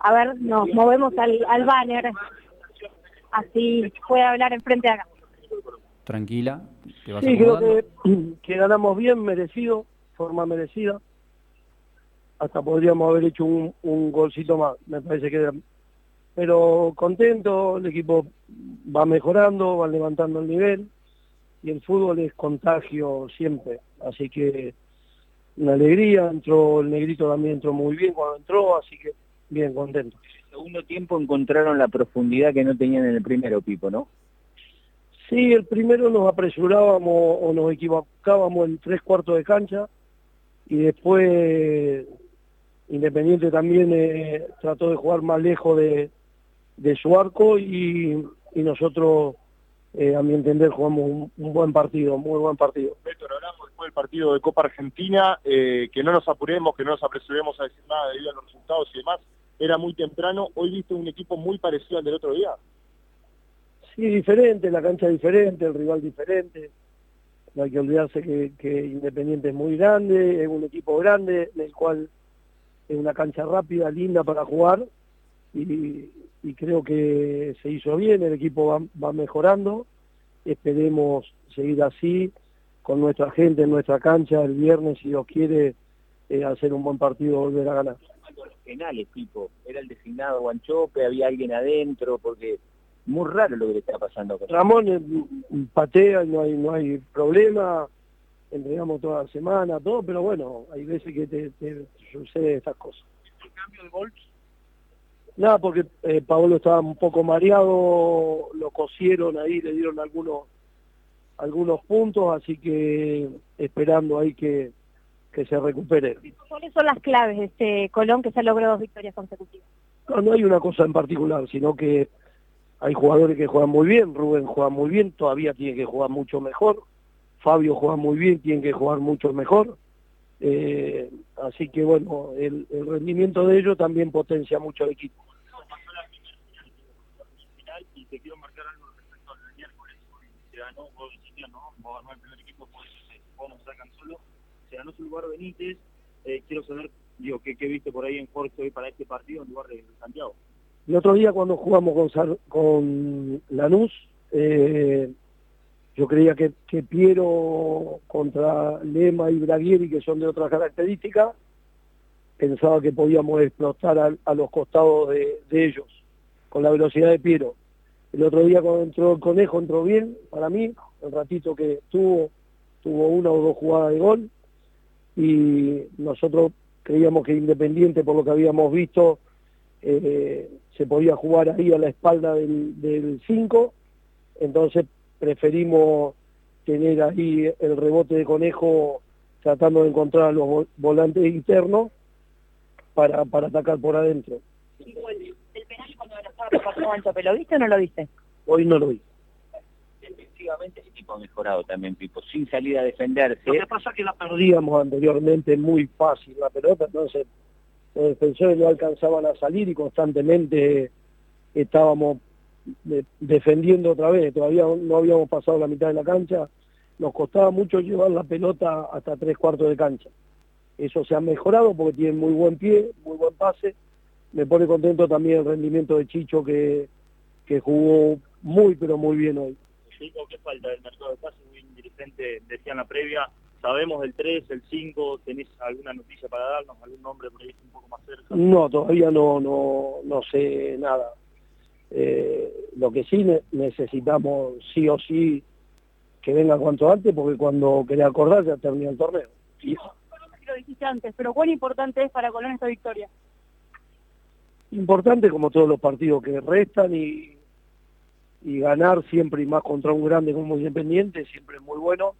A ver, nos movemos al, al banner. Así puede hablar enfrente de acá. Tranquila, te vas Sí, creo que, que ganamos bien, merecido, forma merecida. Hasta podríamos haber hecho un, un golcito más, me parece que era. Pero contento, el equipo va mejorando, va levantando el nivel y el fútbol es contagio siempre. Así que una alegría, entró el negrito también entró muy bien cuando entró, así que bien contento. segundo tiempo encontraron la profundidad que no tenían en el primero, Pipo, ¿no? Sí, el primero nos apresurábamos o nos equivocábamos en tres cuartos de cancha y después Independiente también eh, trató de jugar más lejos de, de su arco y, y nosotros, eh, a mi entender, jugamos un, un buen partido, muy buen partido. Héctor, hablamos después del partido de Copa Argentina, eh, que no nos apuremos, que no nos apresuremos a decir nada debido a los resultados y demás. Era muy temprano, hoy viste un equipo muy parecido al del otro día. Sí, diferente, la cancha diferente, el rival diferente. No hay que olvidarse que, Independiente es muy grande, es un equipo grande, en el cual es una cancha rápida, linda para jugar y, y creo que se hizo bien, el equipo va, va mejorando, esperemos seguir así con nuestra gente en nuestra cancha el viernes, si Dios quiere, eh, hacer un buen partido, volver a ganar. Los penales, Pipo, era el designado Guanchope, había alguien adentro, porque muy raro lo que le está pasando. con- Ramón eh, patea, no hay, no hay problema, entregamos toda la semana, todo, pero bueno, hay veces que te, te sucede estas cosas. ¿El cambio de gol? Nada, porque eh, Paolo estaba un poco mareado, lo cosieron ahí, le dieron algunos algunos puntos, así que esperando ahí que, que se recupere. ¿Cuáles son las claves de este Colón que se logró dos victorias consecutivas? No, no hay una cosa en particular, sino que hay jugadores que juegan muy bien, Rubén juega muy bien, todavía tiene que jugar mucho mejor, Fabio juega muy bien, tiene que jugar mucho mejor, eh, así que bueno, el, el rendimiento de ellos también potencia mucho al equipo. y te quiero marcar algo respecto al miércoles. Se ganó, vos ¿no? Vos armar el primer equipo, por eso se, vos nos sacan solo. Se ganó su lugar Benítez. Eh, quiero saber, digo, ¿qué, viste por ahí en Jorge hoy para este partido en lugar de, Santiago? El otro día cuando jugamos con, con Lanús, eh, yo creía que, que Piero contra Lema y Braguieri, que son de otras características, pensaba que podíamos explotar a, a los costados de, de ellos, con la velocidad de Piero. El otro día cuando entró el Conejo entró bien, para mí, el ratito que tuvo, tuvo una o dos jugadas de gol, y nosotros creíamos que Independiente, por lo que habíamos visto, eh, se podía jugar ahí a la espalda del 5, entonces preferimos tener ahí el rebote de conejo tratando de encontrar a los vol- volantes internos para, para atacar por adentro. El penal cuando lo estaba pasando Guanchope, ¿lo viste o no lo viste? Hoy no lo vi. Defensivamente el equipo ha mejorado también, Pipo, sin salir a defenderse. Lo que pasa es que la perdíamos anteriormente muy fácil la pelota, entonces los defensores no alcanzaban a salir y constantemente estábamos de- defendiendo otra vez, todavía no habíamos pasado la mitad de la cancha, nos costaba mucho llevar la pelota hasta tres cuartos de cancha. Eso se ha mejorado porque tienen muy buen pie, muy buen pase. Me pone contento también el rendimiento de Chicho que, que jugó muy pero muy bien hoy. Chico, ¿qué falta del mercado de pases? Un dirigente decía en la previa, sabemos del 3, el 5, ¿tenés alguna noticia para darnos? ¿Algún nombre por ahí un poco más cerca? No, todavía no, no, no sé nada. Eh, lo que sí ne- necesitamos sí o sí que venga cuanto antes, porque cuando quería acordar ya termina el torneo. Y Lo dijiste antes, pero ¿cuán importante es para Colón esta victoria? importante como todos los partidos que restan y, y ganar siempre y más contra un grande como Independiente siempre es muy bueno.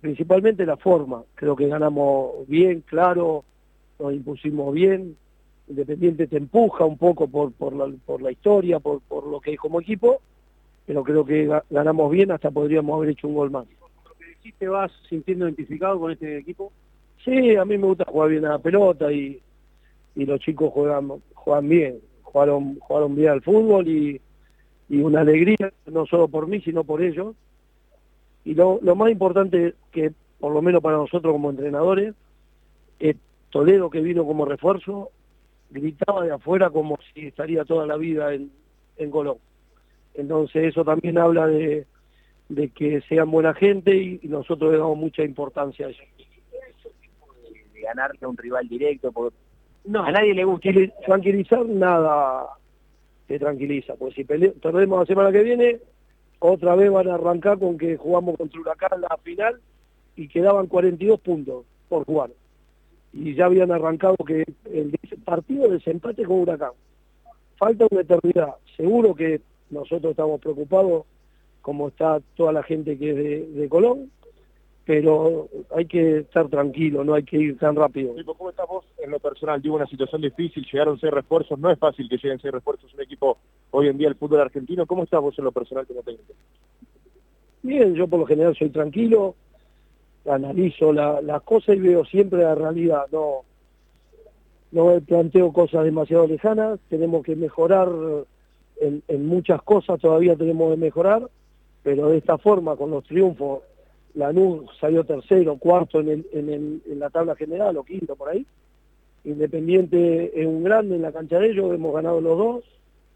Principalmente la forma. Creo que ganamos bien, claro, nos impusimos bien. Independiente te empuja un poco por, por, la, por la historia, por, por lo que es como equipo, pero creo que ga- ganamos bien, hasta podríamos haber hecho un gol más. ¿Lo que decís te vas sintiendo identificado con este equipo? Sí, a mí me gusta jugar bien a la pelota y, y los chicos juegan, juegan bien, jugaron, jugaron bien al fútbol y, y una alegría, no solo por mí, sino por ellos. Y lo, lo más importante que, por lo menos para nosotros como entrenadores, es Toledo que vino como refuerzo, gritaba de afuera como si estaría toda la vida en, en Colón. Entonces eso también habla de, de que sean buena gente y, nosotros le damos mucha importancia a eso. De ganarle a un rival directo, porque no, a nadie le gusta. Tranquilizar nada te tranquiliza, pues si perdemos la semana que viene, otra vez van a arrancar con que jugamos contra Huracán la final y quedaban 42 puntos por jugar. Y ya habían arrancado que el partido de desempate con Huracán. Falta una eternidad. Seguro que nosotros estamos preocupados, como está toda la gente que es de, Colón, pero hay que estar tranquilo, no hay que ir tan rápido. ¿Cómo estás vos en lo personal? Digo, una situación difícil, llegaron seis refuerzos, no es fácil que lleguen seis refuerzos un equipo hoy en día el fútbol argentino. ¿Cómo estás vos en lo personal como técnico? Bien, yo por lo general soy tranquilo, analizo las cosas y veo siempre la realidad, no, no planteo cosas demasiado lejanas, tenemos que mejorar en, muchas cosas, todavía tenemos que mejorar, pero de esta forma, con los triunfos, Lanús salió tercero, cuarto en, el, en, el, en la tabla general, o quinto por ahí, Independiente es un grande en la cancha de ellos, hemos ganado los dos,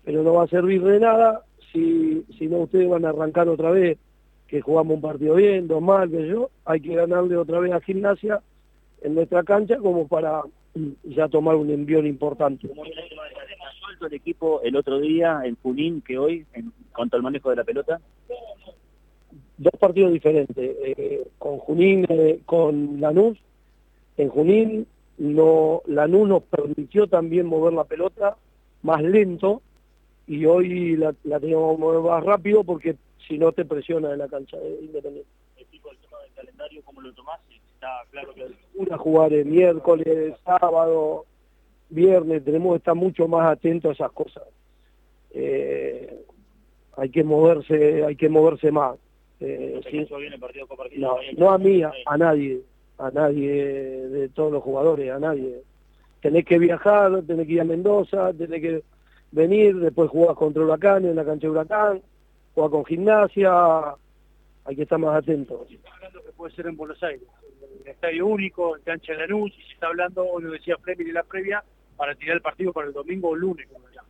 pero no va a servir de nada si, si no ustedes van a arrancar otra vez que jugamos un partido bien, dos mal, que yo, hay que ganarle otra vez a Gimnasia en nuestra cancha como para ya tomar un envión importante. suelto el equipo el otro día en Junín que hoy en cuanto al manejo de la pelota? Dos partidos diferentes. Eh, con Junín, eh, con Lanús. En Junín no, Lanús nos permitió también mover la pelota más lento y hoy la, la teníamos que mover más rápido porque si no te presiona en la cancha de Independiente. El tema del calendario, ¿cómo lo tomás? Está claro que... Una jugar el miércoles, sábado, viernes, tenemos que estar mucho más atentos a esas cosas. Eh, hay que moverse, hay que moverse más. Eh, no, no a mí, a, nadie, a nadie de todos los jugadores, a nadie. Tenés que viajar, tenés que ir a Mendoza, tenés que venir, después jugar contra Huracán en la cancha de Huracán, jugar con gimnasia, hay que estar más atentos. Se está hablando que puede ser en Buenos Aires, en el estadio único, en cancha de Lanús, y se está hablando, hoy lo decía Fleming en la previa, para tirar el partido para el domingo o lunes, como lo llama.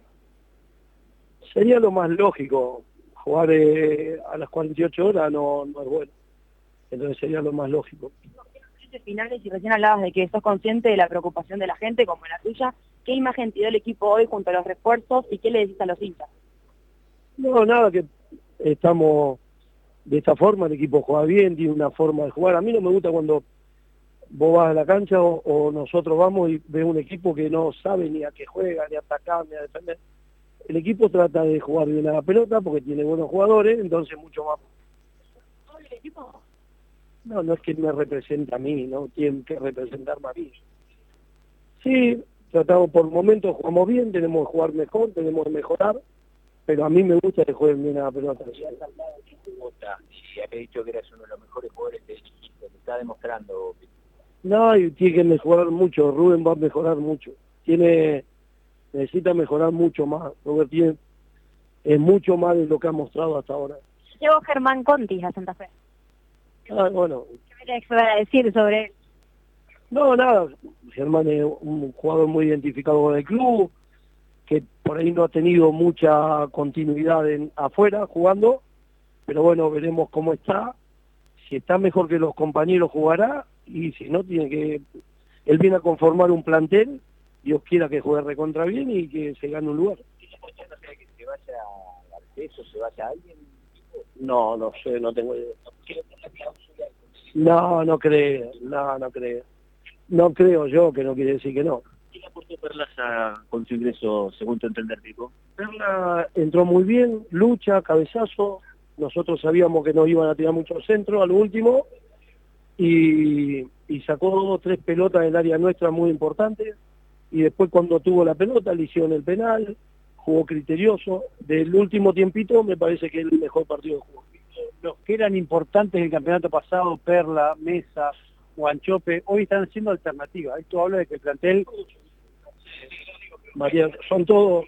Sería lo más lógico, jugar eh, a las 48 horas no, no es bueno, entonces sería lo más lógico finales y recién hablabas de que sos consciente de la preocupación de la gente como la tuya. ¿Qué imagen te dio el equipo hoy junto a los refuerzos y qué le decís a los hinchas? No, nada, que estamos de esta forma, el equipo juega bien, tiene una forma de jugar. A mí no me gusta cuando vos vas a la cancha o, nosotros vamos y ves un equipo que no sabe ni a qué juega, ni a atacar, ni a defender. El equipo trata de jugar bien a la pelota porque tiene buenos jugadores, entonces mucho más. el equipo? No, no es que me representa a mí, no tienen que representarme a mí. Sí, tratamos por momentos, jugamos bien, tenemos que jugar mejor, tenemos que mejorar, pero a mí me gusta que jueguen bien a la pelota. Y ha dicho que eres uno de los mejores jugadores de equipo, te está demostrando. No, y tiene que mejorar mucho, Rubén va a mejorar mucho. Tiene, necesita mejorar mucho más, Robert tiene, es mucho más de lo que ha mostrado hasta ahora. Llegó Germán Conti a Santa Fe. Ah, bueno. ¿Qué me a decir sobre él? No, nada, Germán es un jugador muy identificado con el club, que por ahí no ha tenido mucha continuidad en, afuera jugando, pero bueno, veremos cómo está. Si está mejor que los compañeros jugará y si no, tiene que... Él viene a conformar un plantel, Dios quiera que juegue recontra bien y que se gane un lugar. que se vaya a se vaya a alguien? No, no sé, no tengo idea. No, no creo, no, no creo. No creo yo que no quiere decir que no. ¿Qué aportó Perlas con su ingreso, según tu entender, Pico? Perla entró muy bien, lucha, cabezazo. Nosotros sabíamos que nos iban a tirar mucho centro al último y, y sacó dos tres pelotas del área nuestra muy importantes. Y después cuando tuvo la pelota le hicieron el penal, jugó criterioso. Del último tiempito me parece que es el mejor partido de juego. Los que eran importantes en el campeonato pasado, Perla, Mesa, Guanchope, hoy están siendo alternativas. Esto habla de que el plantel... María, son todos,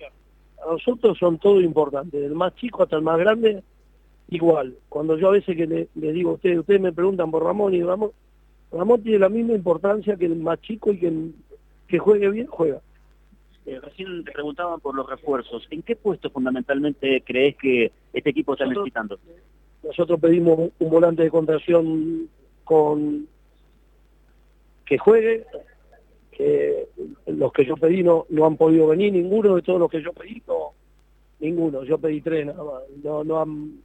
a nosotros son todos importantes, del más chico hasta el más grande, igual. Cuando yo a veces que le, digo a ustedes, ustedes me preguntan por Ramón y Ramón, Ramón tiene la misma importancia que el más chico y que, que juegue bien, juega. Eh, recién te preguntaban por los refuerzos. ¿En qué puesto fundamentalmente crees que este equipo está Nosotros- necesitando? Nosotros pedimos un volante de contención con que juegue, que los que yo pedí no, no han podido venir, ninguno de todos los que yo pedí, no, ninguno, yo pedí tres nada más, no, no, han,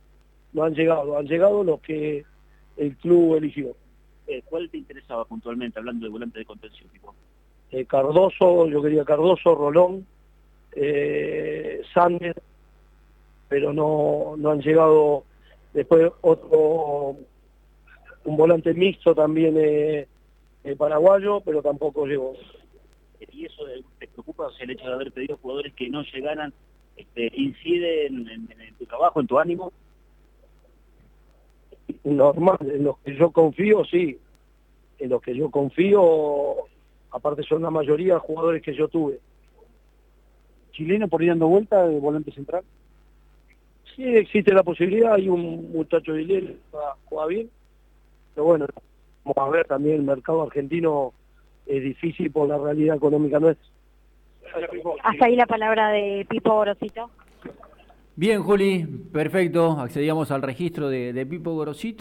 no han llegado, han llegado los que el club eligió. Eh, ¿Cuál te interesaba puntualmente, hablando de volante de contención? Tipo? Eh, Cardoso, yo quería Cardoso, Rolón, eh, Sander, pero no, no han llegado después otro, un volante mixto también eh, eh, paraguayo, pero tampoco llegó. ¿Y eso te preocupa? O sea, el hecho de haber pedido jugadores que no llegaran, este, ¿incide en, en- en tu trabajo, en tu ánimo? Normal, en los que yo confío, sí, en los que yo confío, aparte son la mayoría jugadores que yo tuve. chileno por ir dando vuelta de volante central. Sí, existe la posibilidad, hay un muchacho de Lille que juega, juega bien, pero bueno, vamos a ver también el mercado argentino es difícil por la realidad económica nuestra. Hasta ahí la palabra de Pipo Gorosito. Bien, Juli, perfecto. Accedíamos al registro de, de Pipo Gorosito.